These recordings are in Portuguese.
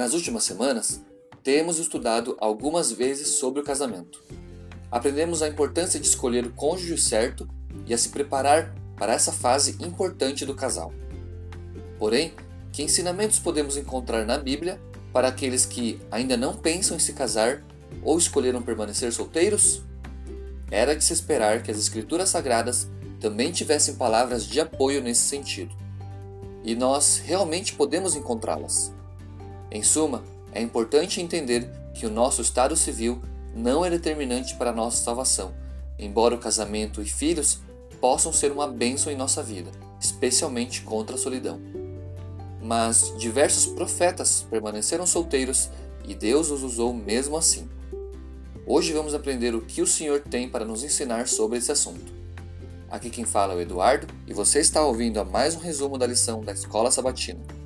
Nas últimas semanas, temos estudado algumas vezes sobre o casamento. Aprendemos a importância de escolher o cônjuge certo e a se preparar para essa fase importante do casal. Porém, que ensinamentos podemos encontrar na Bíblia para aqueles que ainda não pensam em se casar ou escolheram permanecer solteiros? Era de se esperar que as Escrituras Sagradas também tivessem palavras de apoio nesse sentido. E nós realmente podemos encontrá-las. Em suma, é importante entender que o nosso estado civil não é determinante para a nossa salvação, embora o casamento e filhos possam ser uma bênção em nossa vida, especialmente contra a solidão. Mas diversos profetas permaneceram solteiros e Deus os usou mesmo assim. Hoje vamos aprender o que o Senhor tem para nos ensinar sobre esse assunto. Aqui quem fala é o Eduardo e você está ouvindo a mais um resumo da lição da Escola Sabatina.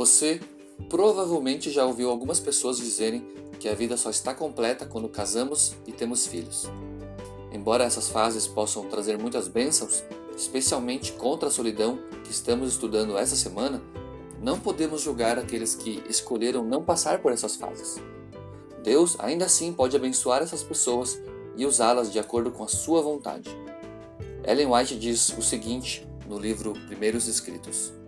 Você provavelmente já ouviu algumas pessoas dizerem que a vida só está completa quando casamos e temos filhos. Embora essas fases possam trazer muitas bênçãos, especialmente contra a solidão que estamos estudando essa semana, não podemos julgar aqueles que escolheram não passar por essas fases. Deus ainda assim pode abençoar essas pessoas e usá-las de acordo com a sua vontade. Ellen White diz o seguinte no livro Primeiros Escritos: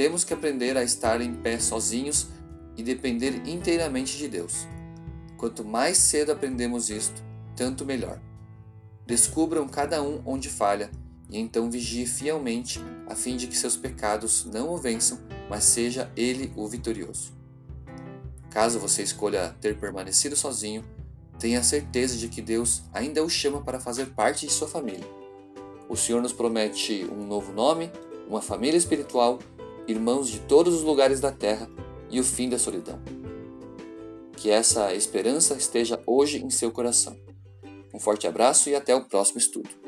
Temos que aprender a estar em pé sozinhos e depender inteiramente de Deus. Quanto mais cedo aprendemos isto, tanto melhor. Descubram cada um onde falha e então vigie fielmente, a fim de que seus pecados não o vençam, mas seja ele o vitorioso. Caso você escolha ter permanecido sozinho, tenha certeza de que Deus ainda o chama para fazer parte de sua família. O Senhor nos promete um novo nome, uma família espiritual, irmãos de todos os lugares da terra e o fim da solidão. Que essa esperança esteja hoje em seu coração. Um forte abraço e até o próximo estudo.